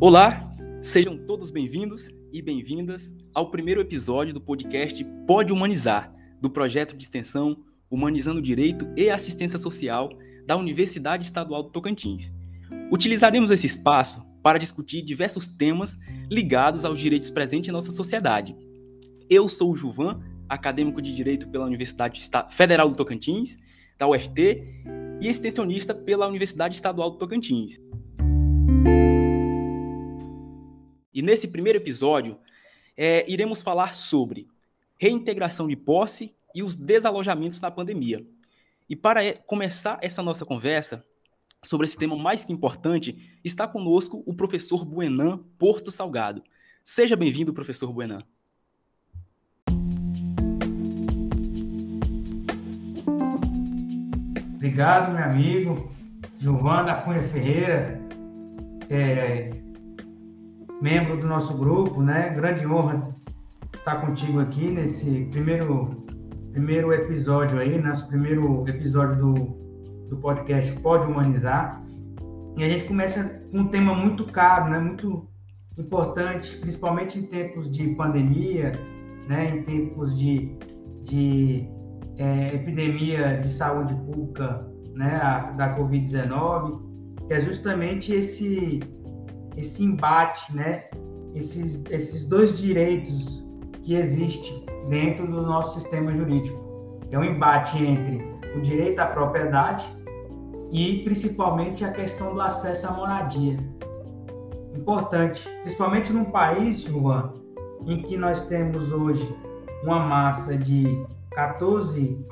Olá, sejam todos bem-vindos e bem-vindas ao primeiro episódio do podcast Pode Humanizar, do projeto de extensão Humanizando Direito e Assistência Social da Universidade Estadual do Tocantins. Utilizaremos esse espaço para discutir diversos temas ligados aos direitos presentes em nossa sociedade. Eu sou o Juvan, acadêmico de Direito pela Universidade Federal do Tocantins, da UFT, e extensionista pela Universidade Estadual do Tocantins. E nesse primeiro episódio, é, iremos falar sobre reintegração de posse e os desalojamentos na pandemia. E para começar essa nossa conversa sobre esse tema mais que importante, está conosco o professor Buenan Porto Salgado. Seja bem-vindo, professor Buenan. Obrigado, meu amigo Giovana Cunha Ferreira. É, membro do nosso grupo, né? Grande honra estar contigo aqui nesse primeiro primeiro episódio aí, nosso primeiro episódio do, do podcast Pode Humanizar. E a gente começa com um tema muito caro, né? Muito importante, principalmente em tempos de pandemia, né? Em tempos de, de é, epidemia de saúde pública, né? A, da Covid-19, que é justamente esse esse embate, né? Esses, esses dois direitos que existem dentro do nosso sistema jurídico. É um embate entre o direito à propriedade e principalmente a questão do acesso à moradia. Importante, principalmente num país, Juan, em que nós temos hoje uma massa de 14,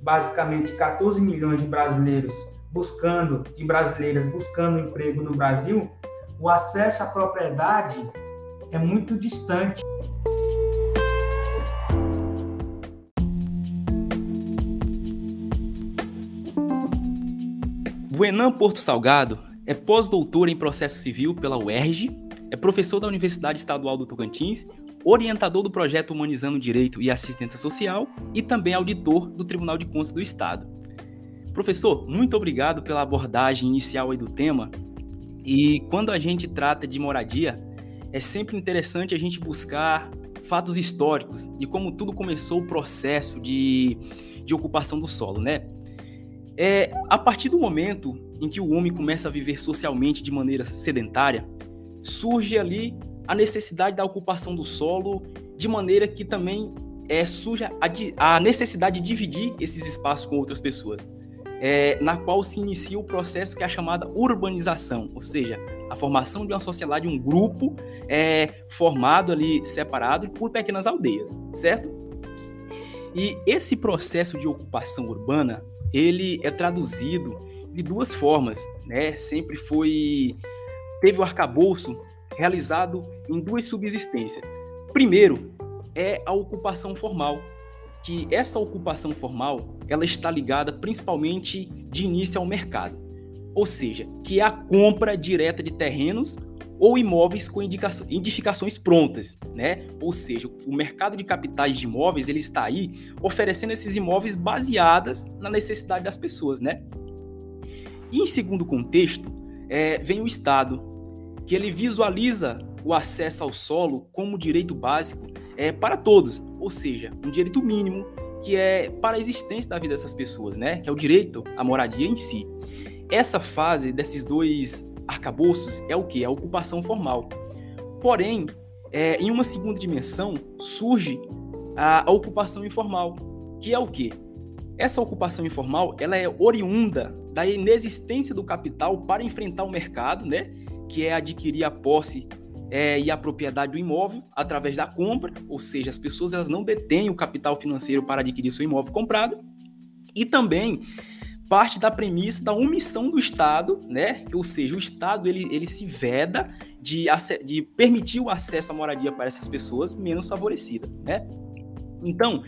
basicamente 14 milhões de brasileiros buscando e brasileiras buscando emprego no Brasil, o acesso à propriedade é muito distante. Buenan Porto Salgado é pós-doutor em processo civil pela UERJ, é professor da Universidade Estadual do Tocantins, orientador do projeto Humanizando Direito e Assistência Social e também auditor do Tribunal de Contas do Estado. Professor, muito obrigado pela abordagem inicial do tema e quando a gente trata de moradia, é sempre interessante a gente buscar fatos históricos de como tudo começou o processo de, de ocupação do solo, né? É, a partir do momento em que o homem começa a viver socialmente de maneira sedentária, surge ali a necessidade da ocupação do solo de maneira que também é, surge a, a necessidade de dividir esses espaços com outras pessoas é, na qual se inicia o processo que é a chamada urbanização, ou seja, a formação de uma sociedade, um grupo é, formado ali, separado por pequenas aldeias, certo? E esse processo de ocupação urbana, ele é traduzido de duas formas, né? Sempre foi teve o arcabouço realizado em duas subsistências. Primeiro é a ocupação formal, que essa ocupação formal ela está ligada principalmente de início ao mercado, ou seja, que é a compra direta de terrenos ou imóveis com edificações prontas, né? Ou seja, o mercado de capitais de imóveis ele está aí oferecendo esses imóveis baseadas na necessidade das pessoas, né? E em segundo contexto, é, vem o Estado, que ele visualiza o acesso ao solo como direito básico é, para todos, ou seja, um direito mínimo que é para a existência da vida dessas pessoas, né? Que é o direito à moradia em si. Essa fase desses dois arcabouços é o que? É a ocupação formal. Porém, é, em uma segunda dimensão surge a, a ocupação informal, que é o que? Essa ocupação informal ela é oriunda da inexistência do capital para enfrentar o mercado, né? Que é adquirir a posse é, e a propriedade do imóvel através da compra, ou seja, as pessoas elas não detêm o capital financeiro para adquirir seu imóvel comprado, e também parte da premissa da omissão do Estado, né? Ou seja, o Estado ele, ele se veda de, de permitir o acesso à moradia para essas pessoas menos favorecidas, né? Então,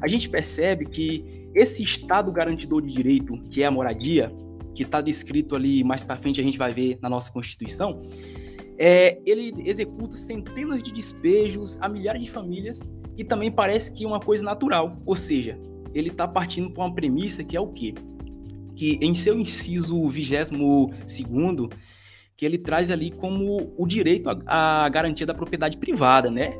a gente percebe que esse Estado garantidor de direito, que é a moradia, que está descrito ali mais para frente, a gente vai ver na nossa Constituição, é, ele executa centenas de despejos a milhares de famílias e também parece que é uma coisa natural, ou seja, ele está partindo para uma premissa que é o quê? Que em seu inciso 22 que ele traz ali como o direito à garantia da propriedade privada, né?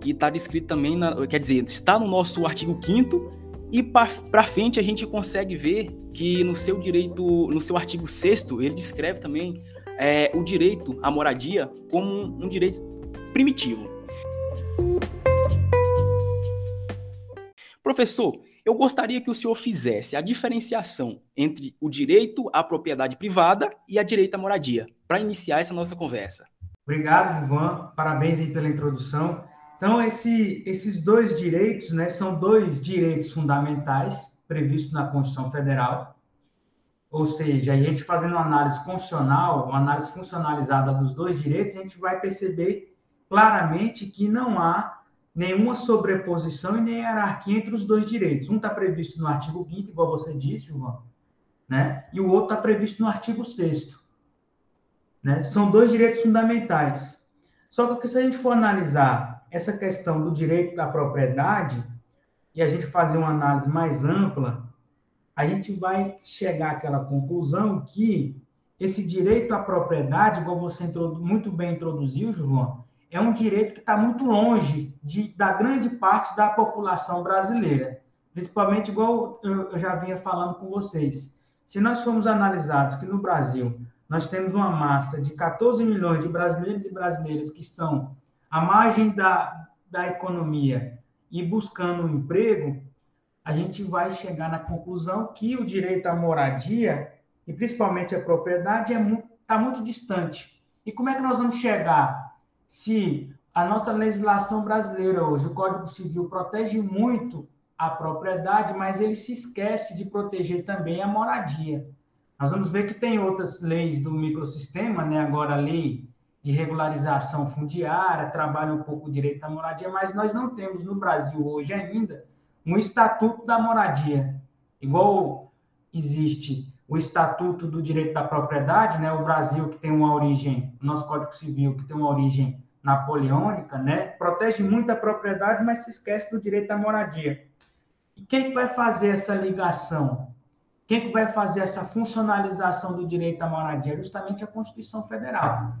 Que está descrito também, na, quer dizer, está no nosso artigo 5 e para frente a gente consegue ver que no seu direito, no seu artigo 6 ele descreve também é, o direito à moradia como um, direito primitivo. Professor, eu gostaria que o senhor fizesse a diferenciação entre o direito à propriedade privada e a direito à moradia, para iniciar essa nossa conversa. Obrigado, Ivan. Parabéns pela introdução. Então, esse, esses dois direitos, né, são dois direitos fundamentais previstos na Constituição Federal. Ou seja, a gente fazendo uma análise funcional, uma análise funcionalizada dos dois direitos, a gente vai perceber claramente que não há nenhuma sobreposição e nem hierarquia entre os dois direitos. Um está previsto no artigo 5 igual você disse, João, né? e o outro está previsto no artigo 6 né? São dois direitos fundamentais. Só que se a gente for analisar essa questão do direito da propriedade e a gente fazer uma análise mais ampla, a gente vai chegar àquela conclusão que esse direito à propriedade, como você muito bem introduziu, João, é um direito que está muito longe de, da grande parte da população brasileira, principalmente igual eu, já vinha falando com vocês. Se nós formos analisados que no Brasil nós temos uma massa de 14 milhões de brasileiros e brasileiras que estão à margem da, da economia e buscando um emprego, a gente vai chegar na conclusão que o direito à moradia, e principalmente a propriedade, está é muito, tá muito distante. E como é que nós vamos chegar se a nossa legislação brasileira hoje, o Código Civil, protege muito a propriedade, mas ele se esquece de proteger também a moradia. Nós vamos ver que tem outras leis do microsistema, né? agora a lei de regularização fundiária, trabalha um pouco o direito à moradia, mas nós não temos no Brasil hoje ainda um estatuto da moradia, igual existe o Estatuto do Direito da Propriedade, né? O Brasil que tem uma origem, o nosso Código Civil que tem uma origem napoleônica, né? Protege muito a propriedade, mas se esquece do direito à moradia. E quem que vai fazer essa ligação? Quem que vai fazer essa funcionalização do direito à moradia? Justamente a Constituição Federal.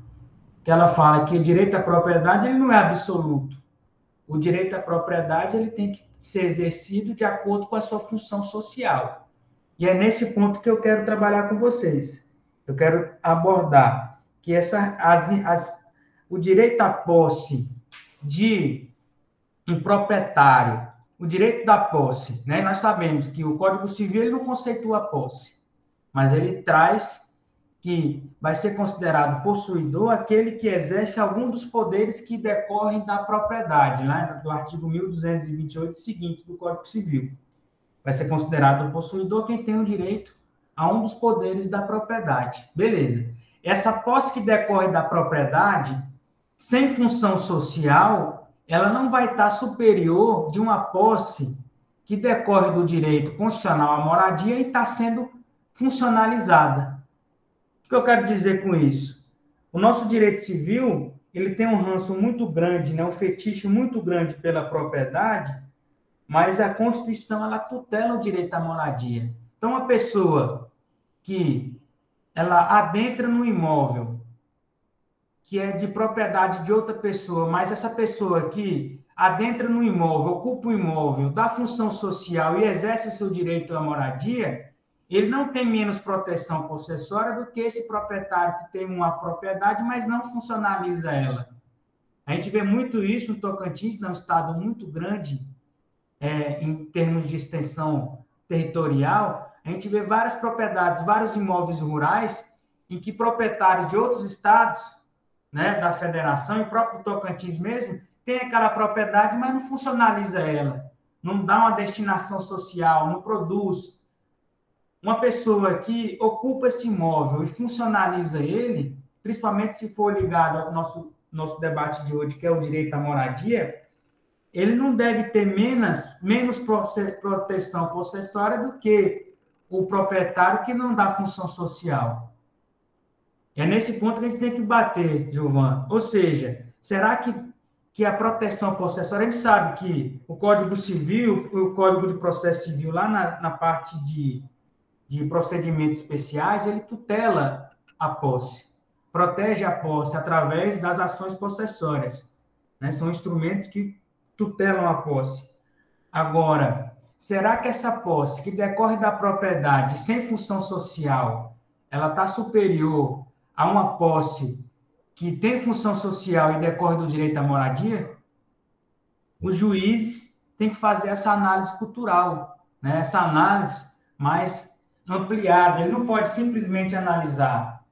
Que ela fala que o direito à propriedade ele não é absoluto. O direito à propriedade ele tem que ser exercido de acordo com a sua função social. E é nesse ponto que eu quero trabalhar com vocês. Eu quero abordar que essa, as, as, o direito à posse de um proprietário, o direito da posse, né? Nós sabemos que o Código Civil ele não conceitua a posse, mas ele traz que vai ser considerado possuidor aquele que exerce algum dos poderes que decorrem da propriedade, né? do artigo 1228 seguinte do Código Civil vai ser considerado possuidor quem tem o direito a um dos poderes da propriedade. Beleza. Essa posse que decorre da propriedade, sem função social, ela não vai estar superior de uma posse que decorre do direito constitucional à moradia e está sendo funcionalizada. O que eu quero dizer com isso? O nosso direito civil ele tem um ranço muito grande, né, um fetiche muito grande pela propriedade, mas a Constituição ela tutela o direito à moradia. Então, a pessoa que ela adentra no imóvel que é de propriedade de outra pessoa, mas essa pessoa que adentra no imóvel, ocupa o imóvel, dá função social e exerce o seu direito à moradia, ele não tem menos proteção possessória do que esse proprietário que tem uma propriedade, mas não funcionaliza ela. A gente vê muito isso no Tocantins, é um estado muito grande, é, em termos de extensão territorial, a gente vê várias propriedades, vários imóveis rurais, em que proprietários de outros estados, né, da federação, e próprio Tocantins mesmo, tem aquela propriedade, mas não funcionaliza ela, não dá uma destinação social, não produz. Uma pessoa que ocupa esse imóvel e funcionaliza ele, principalmente se for ligado ao nosso, nosso debate de hoje, que é o direito à moradia, ele não deve ter menos, menos proteção possessória do que o proprietário que não dá função social. É nesse ponto que a gente tem que bater, Gilvan. Ou seja, será que, que a proteção possessória, a gente sabe que o Código Civil, o Código de Processo Civil, lá na, na parte de, de procedimentos especiais, ele tutela a posse. protege a posse através das ações possessórias. Né? São instrumentos que tutelam a posse. Agora, será que essa posse que decorre da propriedade sem função social, ela está superior a uma posse que tem função social e decorre do direito à moradia? Os juízes têm que fazer essa análise cultural, né? essa análise mais ampliada. Ele não pode simplesmente analisar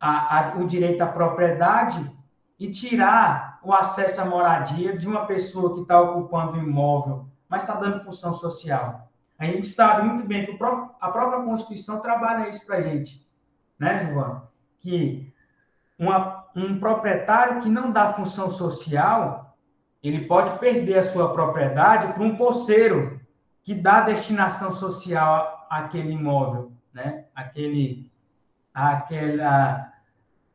a, a, o direito à propriedade e tirar o acesso à moradia de uma pessoa que está ocupando o imóvel, mas está dando função social. A gente sabe muito bem que próprio, a própria Constituição trabalha isso para a gente, né, Giovanni? Que uma, um proprietário que não dá função social, ele pode perder a sua propriedade para um posseiro que dá destinação social àquele imóvel, né? Aquele, aquela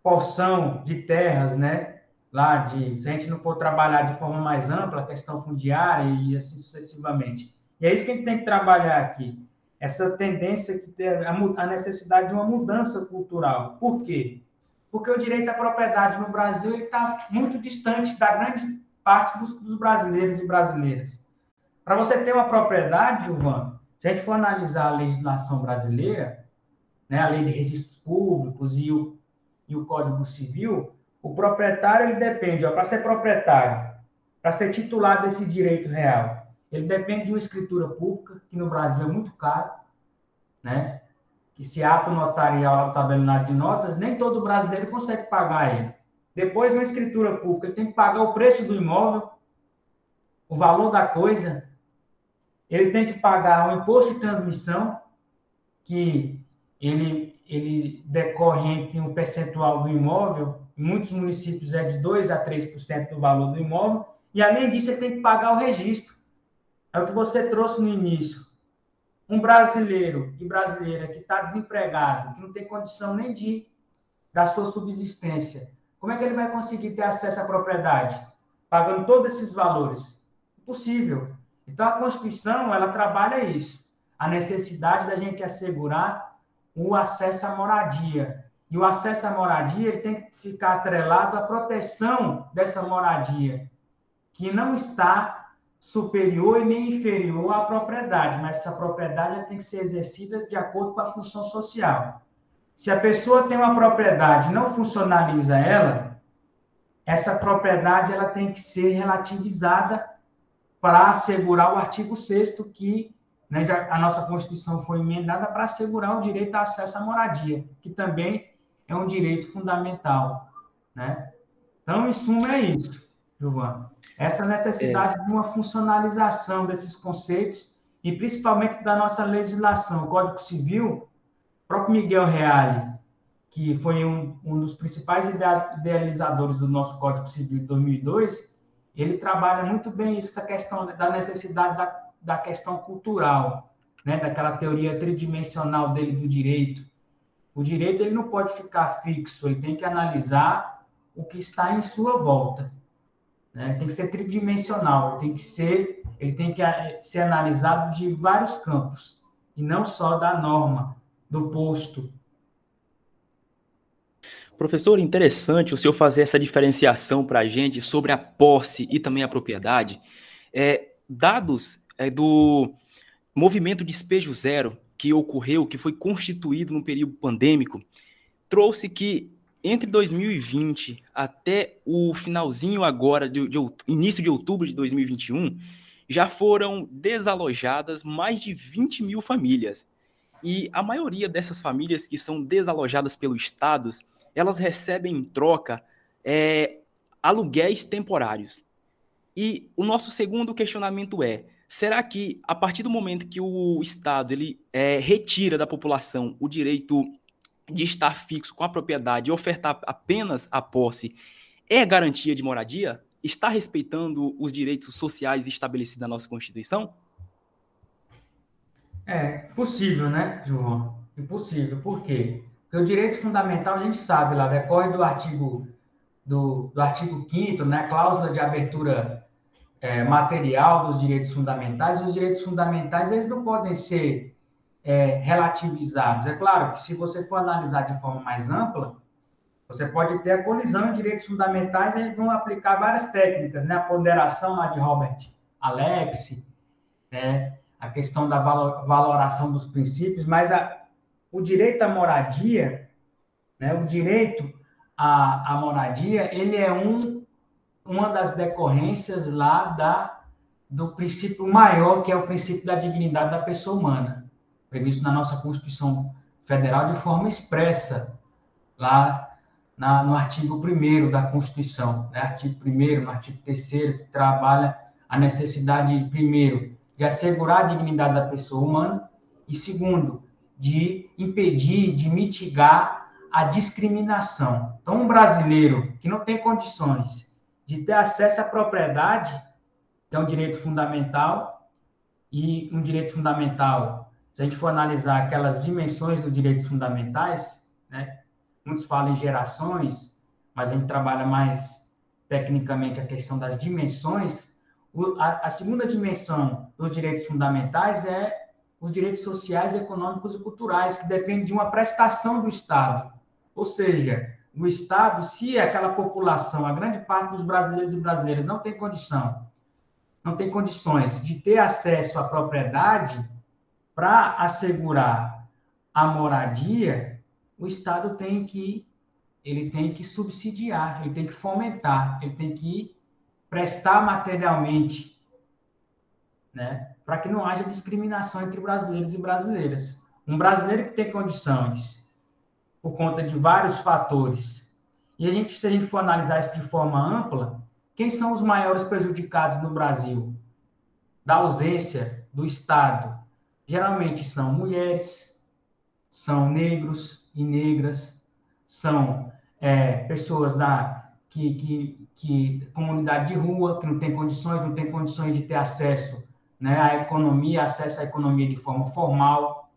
porção de terras, né? Lá de, se a gente não for trabalhar de forma mais ampla, a questão fundiária e assim sucessivamente. E é isso que a gente tem que trabalhar aqui. Essa tendência que tem a necessidade de uma mudança cultural. Por quê? Porque o direito à propriedade no Brasil está muito distante da grande parte dos, dos brasileiros e brasileiras. Para você ter uma propriedade, Gilvan, se a gente for analisar a legislação brasileira, né, a lei de registros públicos e o, e o Código Civil, o proprietário ele depende, para ser proprietário, para ser titular desse direito real, ele depende de uma escritura pública, que no Brasil é muito caro, né? que se ato notarial o tabelionato de notas, nem todo brasileiro consegue pagar ele. Depois, uma escritura pública, ele tem que pagar o preço do imóvel, o valor da coisa, ele tem que pagar o imposto de transmissão, que ele, ele decorre entre um percentual do imóvel, em muitos municípios é de 2% a 3% do valor do imóvel, e além disso, ele tem que pagar o registro. É o que você trouxe no início um brasileiro e brasileira que está desempregado, que não tem condição nem de da sua subsistência, como é que ele vai conseguir ter acesso à propriedade? Pagando todos esses valores? Impossível. Então, a Constituição, ela trabalha isso. A necessidade da gente assegurar o acesso à moradia. E o acesso à moradia, ele tem que ficar atrelado à proteção dessa moradia, que não está superior e nem inferior à propriedade, mas essa propriedade tem que ser exercida de acordo com a função social. Se a pessoa tem uma propriedade e não funcionaliza ela, essa propriedade ela tem que ser relativizada para assegurar o artigo 6 que né, já, a nossa Constituição foi emendada para assegurar o direito ao acesso à moradia, que também é um direito fundamental. Né? Então, em suma, é isso. Giovana. Essa necessidade é. de uma funcionalização desses conceitos e principalmente da nossa legislação, o Código Civil, o próprio Miguel Reale, que foi um, um dos principais idealizadores do nosso Código Civil de 2002, ele trabalha muito bem essa questão da necessidade da, da questão cultural, né, daquela teoria tridimensional dele do direito. O direito ele não pode ficar fixo, ele tem que analisar o que está em sua volta. Né? Tem que ser tridimensional, ele tem que ser, ele tem que eh, ser analisado de vários campos e não só da norma, do posto. Professor, interessante o senhor fazer essa diferenciação para a gente sobre a posse e também a propriedade. É, dados é, do movimento Despejo Zero que ocorreu, que foi constituído no período pandêmico, trouxe que entre 2020 até o finalzinho agora, de, de, início de outubro de 2021, já foram desalojadas mais de 20 mil famílias. E a maioria dessas famílias que são desalojadas pelo Estado, elas recebem em troca é, aluguéis temporários. E o nosso segundo questionamento é: será que a partir do momento que o Estado ele é, retira da população o direito de estar fixo com a propriedade e ofertar apenas a posse é garantia de moradia? Está respeitando os direitos sociais estabelecidos na nossa Constituição? É possível, né, João? Impossível. Por quê? Porque o direito fundamental, a gente sabe lá, decorre do artigo do, do artigo 5 né, cláusula de abertura é, material dos direitos fundamentais. Os direitos fundamentais, eles não podem ser é, relativizados. É claro que se você for analisar de forma mais ampla, Você pode ter a colisão em direitos fundamentais e vão aplicar várias técnicas, né? A ponderação lá de Robert Alex, né? A questão da valoração dos princípios, mas a, o direito à moradia, né? O direito à, à moradia, ele é um, uma das decorrências lá da, do princípio maior, que é o princípio da dignidade da pessoa humana, previsto na nossa Constituição Federal de forma expressa, lá na, no artigo 1 da Constituição, né? artigo 1, no artigo 3, que trabalha a necessidade, primeiro, de assegurar a dignidade da pessoa humana, e segundo, de impedir, de mitigar a discriminação. Então, um brasileiro que não tem condições de ter acesso à propriedade, que é um direito fundamental, e um direito fundamental, se a gente for analisar aquelas dimensões dos direitos fundamentais, né, muitos falam em gerações, mas a gente trabalha mais tecnicamente a questão das dimensões. O, a, a, segunda dimensão dos direitos fundamentais é os direitos sociais, econômicos e culturais, que dependem de uma prestação do Estado. Ou seja, o Estado, se aquela população, a grande parte dos brasileiros e brasileiras não tem condição, não tem condições de ter acesso à propriedade para assegurar a moradia, o Estado tem que ele tem que subsidiar, ele tem que fomentar, ele tem que prestar materialmente, né, para que não haja discriminação entre brasileiros e brasileiras. Um brasileiro que tem condições, por conta de vários fatores, e a gente, se a gente for analisar isso de forma ampla, quem são os maiores prejudicados no Brasil da ausência do Estado? Geralmente são mulheres, são negros, e negras, são é, pessoas da que, que, que comunidade de rua que não tem condições, não tem condições de ter acesso né, à economia, acesso à economia de forma formal,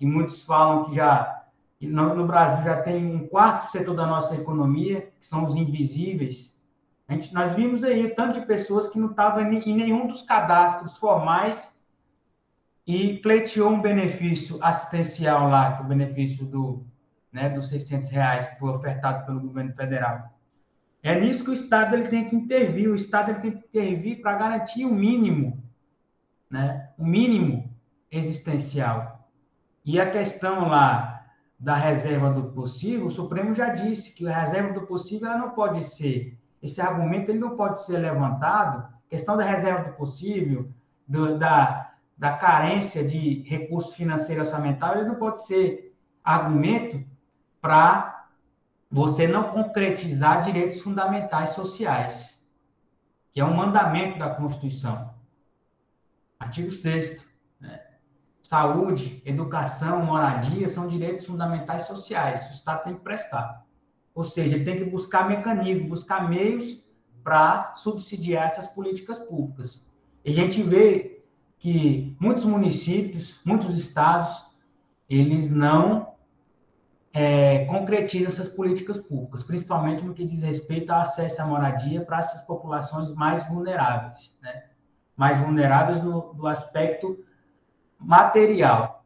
e muitos falam que já no, no Brasil já tem um quarto setor da nossa economia, que são os invisíveis. A gente, nós vimos aí tanto de pessoas que não estavam em nenhum dos cadastros formais e pleiteou um benefício assistencial lá, é o benefício do, né, dos 600 reais que foi ofertado pelo governo federal. É nisso que o Estado ele tem que intervir. O Estado ele tem que intervir para garantir o mínimo, né, o mínimo existencial. E a questão lá da reserva do possível, o Supremo já disse que a reserva do possível ela não pode ser, esse argumento ele não pode ser levantado, questão da reserva do possível, do, da, da carência de recurso financeiro orçamental, ele não pode ser argumento para você não concretizar direitos fundamentais sociais, que é um mandamento da Constituição. Artigo 6 né? Saúde, educação, moradia são direitos fundamentais sociais. O Estado tem que prestar. Ou seja, ele tem que buscar mecanismos, buscar meios para subsidiar essas políticas públicas. E a gente vê que muitos municípios, muitos estados, eles não é, concretizam essas políticas públicas, principalmente no que diz respeito ao acesso à moradia para essas populações mais vulneráveis, né? Mais vulneráveis no, do aspecto material.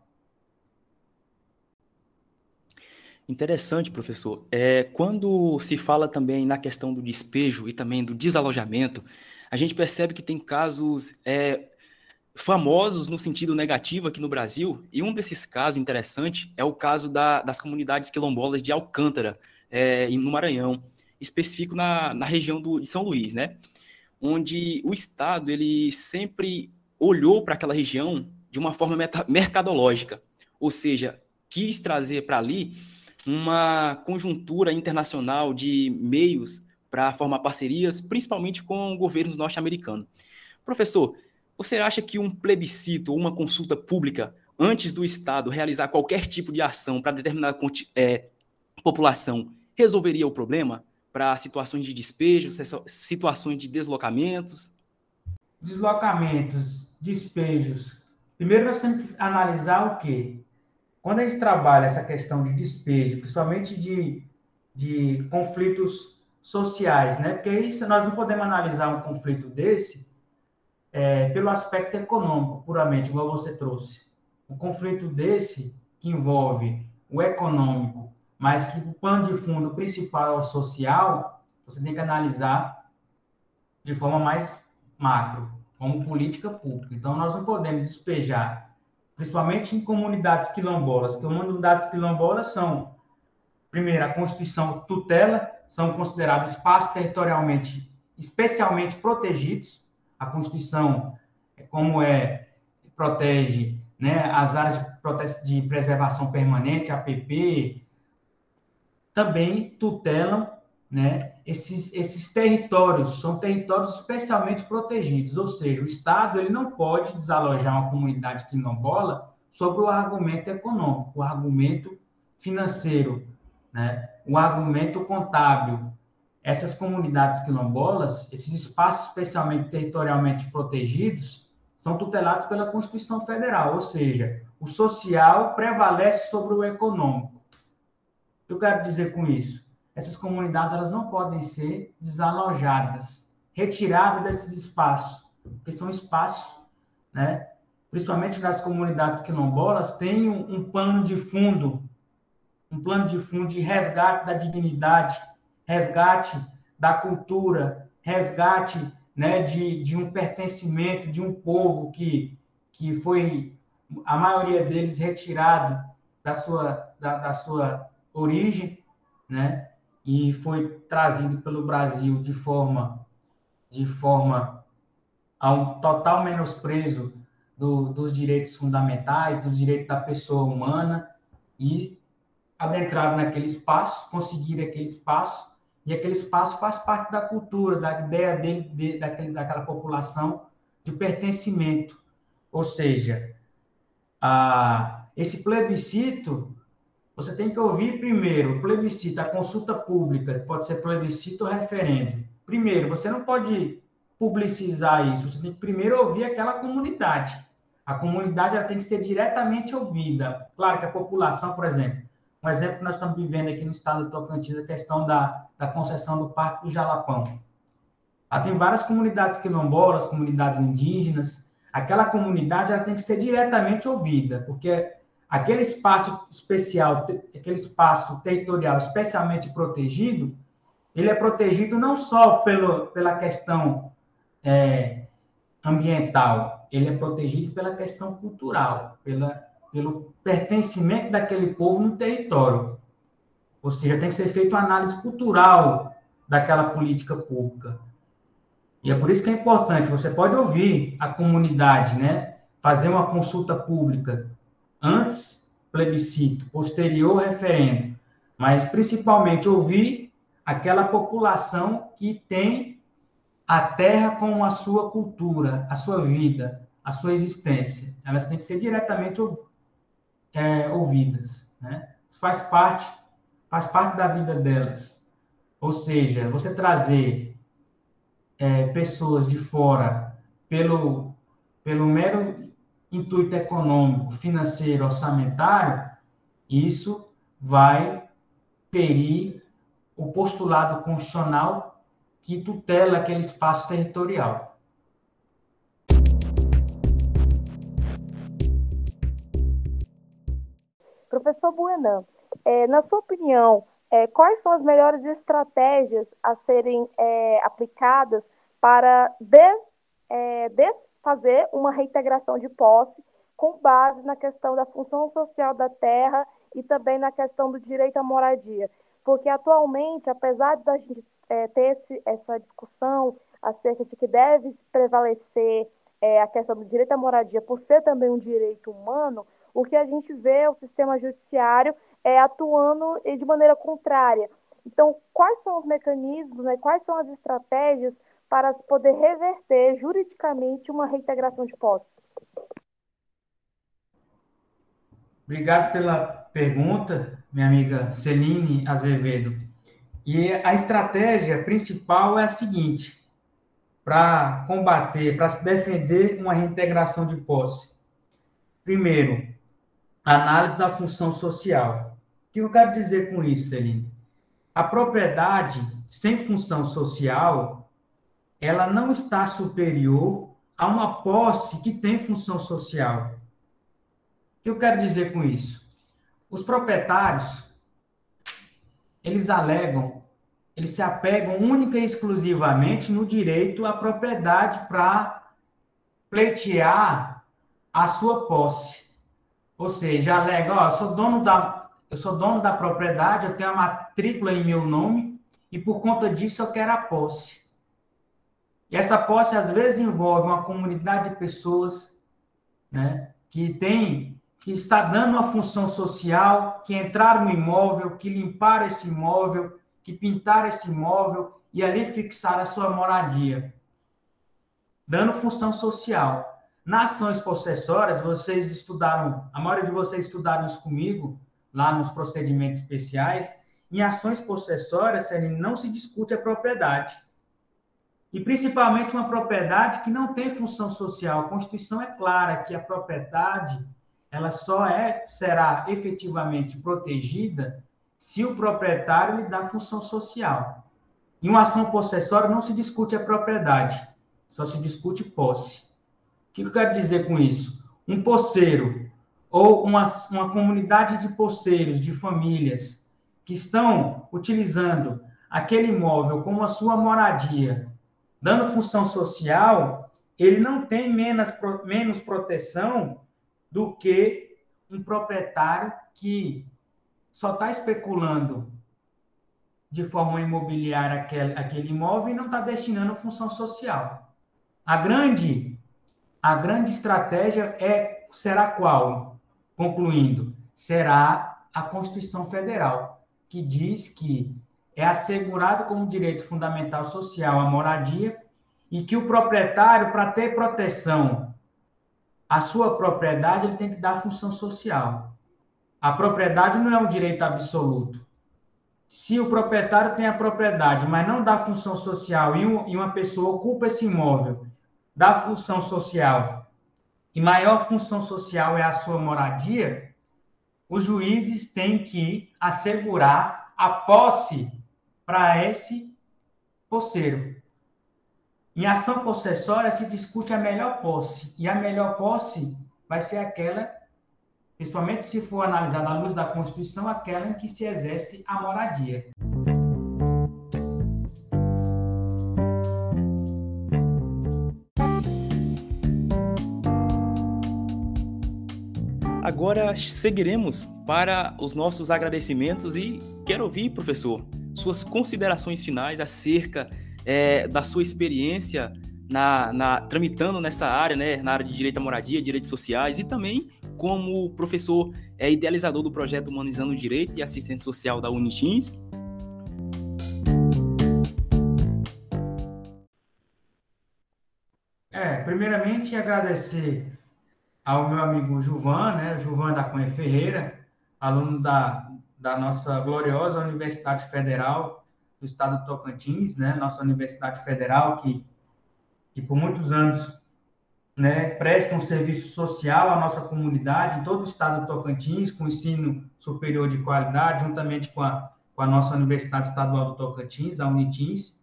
Interessante, professor. É, quando se fala também na questão do despejo e também do desalojamento, a gente percebe que tem casos é, famosos no sentido negativo aqui no Brasil, e um desses casos interessante é o caso da, das comunidades quilombolas de Alcântara, é, no Maranhão, específico na, na região do, de São Luís, né? Onde o Estado ele sempre olhou para aquela região de uma forma mercadológica, ou seja, quis trazer para ali uma conjuntura internacional de meios para formar parcerias, principalmente com governos norte-americanos. Professor, você acha que um plebiscito ou uma consulta pública, antes do Estado realizar qualquer tipo de ação para determinada é, população, resolveria o problema para situações de despejo, situações de deslocamentos? Deslocamentos, despejos. Primeiro nós temos que analisar o quê? Quando a gente trabalha essa questão de despejo, principalmente de, de conflitos sociais, né? Porque isso nós não podemos analisar um conflito desse é, pelo aspecto econômico, puramente, igual você trouxe. Um conflito desse, que envolve o econômico, mas que o pano de fundo principal é o social, você tem que analisar de forma mais macro, como política pública. Então, nós não podemos despejar, principalmente em comunidades quilombolas, comunidades quilombolas são, primeiro, a Constituição tutela, são considerados espaços territorialmente especialmente protegidos. A Constituição, como é, protege né, as áreas de, de preservação permanente, APP, também tutelam né, esses, esses territórios, são territórios especialmente protegidos, ou seja, o Estado ele não pode desalojar uma comunidade quilombola sobre o argumento econômico, o argumento financeiro, né, o argumento contábil. Essas comunidades quilombolas, esses espaços especialmente territorialmente protegidos, são tutelados pela Constituição Federal, ou seja, o social prevalece sobre o econômico eu quero dizer com isso? Essas comunidades elas não podem ser desalojadas, retiradas desses espaços, porque são espaços, né? principalmente nas comunidades quilombolas, tem um, um plano de fundo, um plano de fundo de resgate da dignidade, resgate da cultura, resgate né, de, de um pertencimento de um povo que, que foi, a maioria deles, retirado da sua, da, da sua origem, né? E foi trazido pelo Brasil de forma, de forma a um total menosprezo do, dos direitos fundamentais, dos direitos da pessoa humana e adentraram naquele espaço, conseguiram aquele espaço e aquele espaço faz parte da cultura, da ideia dele, de, daquele, daquela população de pertencimento. Ou seja, a, esse plebiscito você tem que ouvir primeiro plebiscito, a consulta pública, pode ser plebiscito ou referendo. Primeiro, você não pode publicizar isso, você tem que primeiro ouvir aquela comunidade. A comunidade ela tem que ser diretamente ouvida. Claro que a população, por exemplo, um exemplo que nós estamos vivendo aqui no estado do Tocantins, a questão da, da concessão do Parque do Jalapão. Lá tem várias comunidades quilombolas, comunidades indígenas. Aquela comunidade ela tem que ser diretamente ouvida, porque aquele espaço especial, aquele espaço territorial especialmente protegido, ele é protegido não só pelo, pela questão é, ambiental, ele é protegido pela questão cultural, pela, pelo pertencimento daquele povo no território. Ou seja, tem que ser feita uma análise cultural daquela política pública. E é por isso que é importante, você pode ouvir a comunidade, né? Fazer uma consulta pública antes plebiscito, posterior referendo, mas principalmente ouvir aquela população que tem a terra como a sua cultura, a sua vida, a sua existência. Elas têm que ser diretamente é, ouvidas, né? Faz parte, faz parte da vida delas. Ou seja, você trazer é, pessoas de fora pelo, pelo mero intuito econômico, financeiro, orçamentário, isso vai ferir o postulado constitucional que tutela aquele espaço territorial. Professor Buenan, é, na sua opinião, é, quais são as melhores estratégias a serem é, aplicadas para des, é, des fazer uma reintegração de posse com base na questão da função social da terra e também na questão do direito à moradia. Porque atualmente, apesar de a gente é, ter esse, essa discussão acerca de que deve prevalecer é, a questão do direito à moradia por ser também um direito humano, o que a gente vê é o sistema judiciário é, atuando de maneira contrária. Então, quais são os mecanismos, né, quais são as estratégias para poder reverter juridicamente uma reintegração de posse? Obrigado pela pergunta, minha amiga Celine Azevedo. E a estratégia principal é a seguinte: para combater, para se defender uma reintegração de posse. Primeiro, análise da função social. O que eu quero dizer com isso, Celine? A propriedade sem função social ela não está superior a uma posse que tem função social. O que eu quero dizer com isso? Os proprietários, eles alegam, eles se apegam única e exclusivamente no direito à propriedade para pleitear a sua posse. Ou seja, alega, ó, eu sou dono da, eu sou dono da propriedade, eu tenho a matrícula em meu nome e por conta disso eu quero a posse. E essa posse às vezes envolve uma comunidade de pessoas, né, que tem que está dando uma função social, que entraram no imóvel, que limparam esse imóvel, que pintaram esse imóvel e ali fixaram a sua moradia, dando função social. Nas ações possessórias, vocês estudaram, a maioria de vocês estudaram isso comigo, lá nos procedimentos especiais. Em ações possessórias, não se discute a propriedade. E principalmente uma propriedade que não tem função social. A Constituição é clara que a propriedade ela só é, será efetivamente protegida se o proprietário lhe dá função social. Em uma ação possessória não se discute a propriedade, só se discute posse. O que eu quero dizer com isso? Um posseiro ou uma, uma comunidade de posseiros, de famílias, que estão utilizando aquele imóvel como a sua moradia, dando função social, ele não tem menos, menos proteção do que um proprietário que só está especulando de forma imobiliária aquele, aquele imóvel e não está destinando função social. A grande, a grande estratégia é será qual? Concluindo, será a Constituição Federal, que diz que é assegurado como direito fundamental social a moradia e que o proprietário, para ter proteção a sua propriedade, ele tem que dar função social. A propriedade não é um direito absoluto. Se o proprietário tem a propriedade, mas não dá função social, e uma pessoa ocupa esse imóvel, dá função social, e maior função social é a sua moradia, os juízes têm que assegurar a posse para esse posseiro. Em ação possessória se discute a melhor posse, e a melhor posse vai ser aquela, principalmente se for analisada à luz da Constituição, aquela em que se exerce a moradia. Agora seguiremos para os nossos agradecimentos e quero ouvir, professor, suas considerações finais acerca é, da sua experiência na, na, tramitando nessa área, né, na área de direito à moradia, direitos sociais e também como professor é, idealizador do projeto Humanizando o Direito e Assistente Social da Unitins. É, primeiramente agradecer ao meu amigo Juvan, né, Juvan da Cunha Ferreira, aluno da, da nossa gloriosa Universidade Federal do estado do Tocantins, né, nossa Universidade Federal, que, que por muitos anos né, presta um serviço social à nossa comunidade, em todo o estado do Tocantins, com ensino superior de qualidade, juntamente com a, com a nossa Universidade Estadual do Tocantins, a Unitins.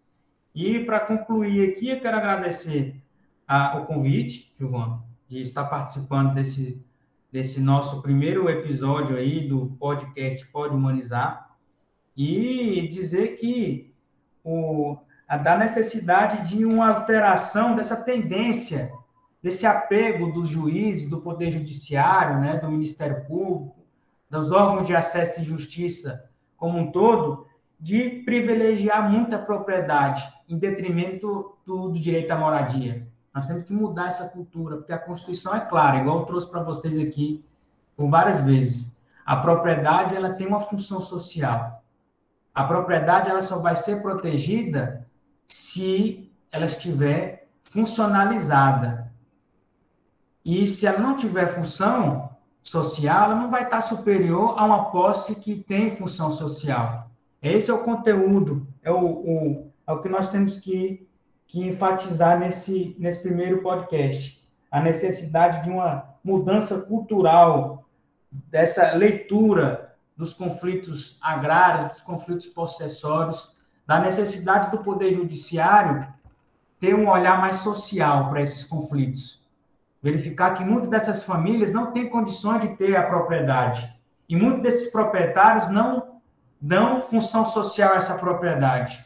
E, para concluir aqui, eu quero agradecer a, o convite, Giovana, de estar participando desse, desse nosso primeiro episódio aí do podcast Pode Humanizar e dizer que o, a, da necessidade de uma alteração dessa tendência, desse apego dos juízes, do Poder Judiciário, né, do Ministério Público, dos órgãos de acesso e justiça como um todo, de privilegiar muita propriedade em detrimento do, do direito à moradia. Nós temos que mudar essa cultura, porque a Constituição é clara, igual eu trouxe para vocês aqui por várias vezes. A propriedade ela tem uma função social. A propriedade ela só vai ser protegida se ela estiver funcionalizada. E se ela não tiver função social, ela não vai estar superior a uma posse que tem função social. Esse é o conteúdo, é o, o, é o que nós temos que, que enfatizar nesse, nesse primeiro podcast. A necessidade de uma mudança cultural, dessa leitura dos conflitos agrários, dos conflitos possessórios, da necessidade do Poder Judiciário ter um olhar mais social para esses conflitos. Verificar que muitas dessas famílias não têm condições de ter a propriedade. E muitos desses proprietários não, dão função social a essa propriedade.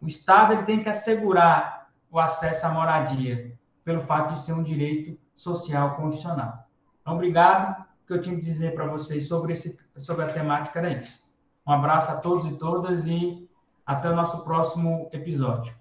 O Estado ele tem que assegurar o acesso à moradia, pelo fato de ser um direito social constitucional. Então, obrigado. O que eu tinha que dizer para vocês sobre, esse, sobre a temática era isso. Um abraço a todos e todas e até o nosso próximo episódio.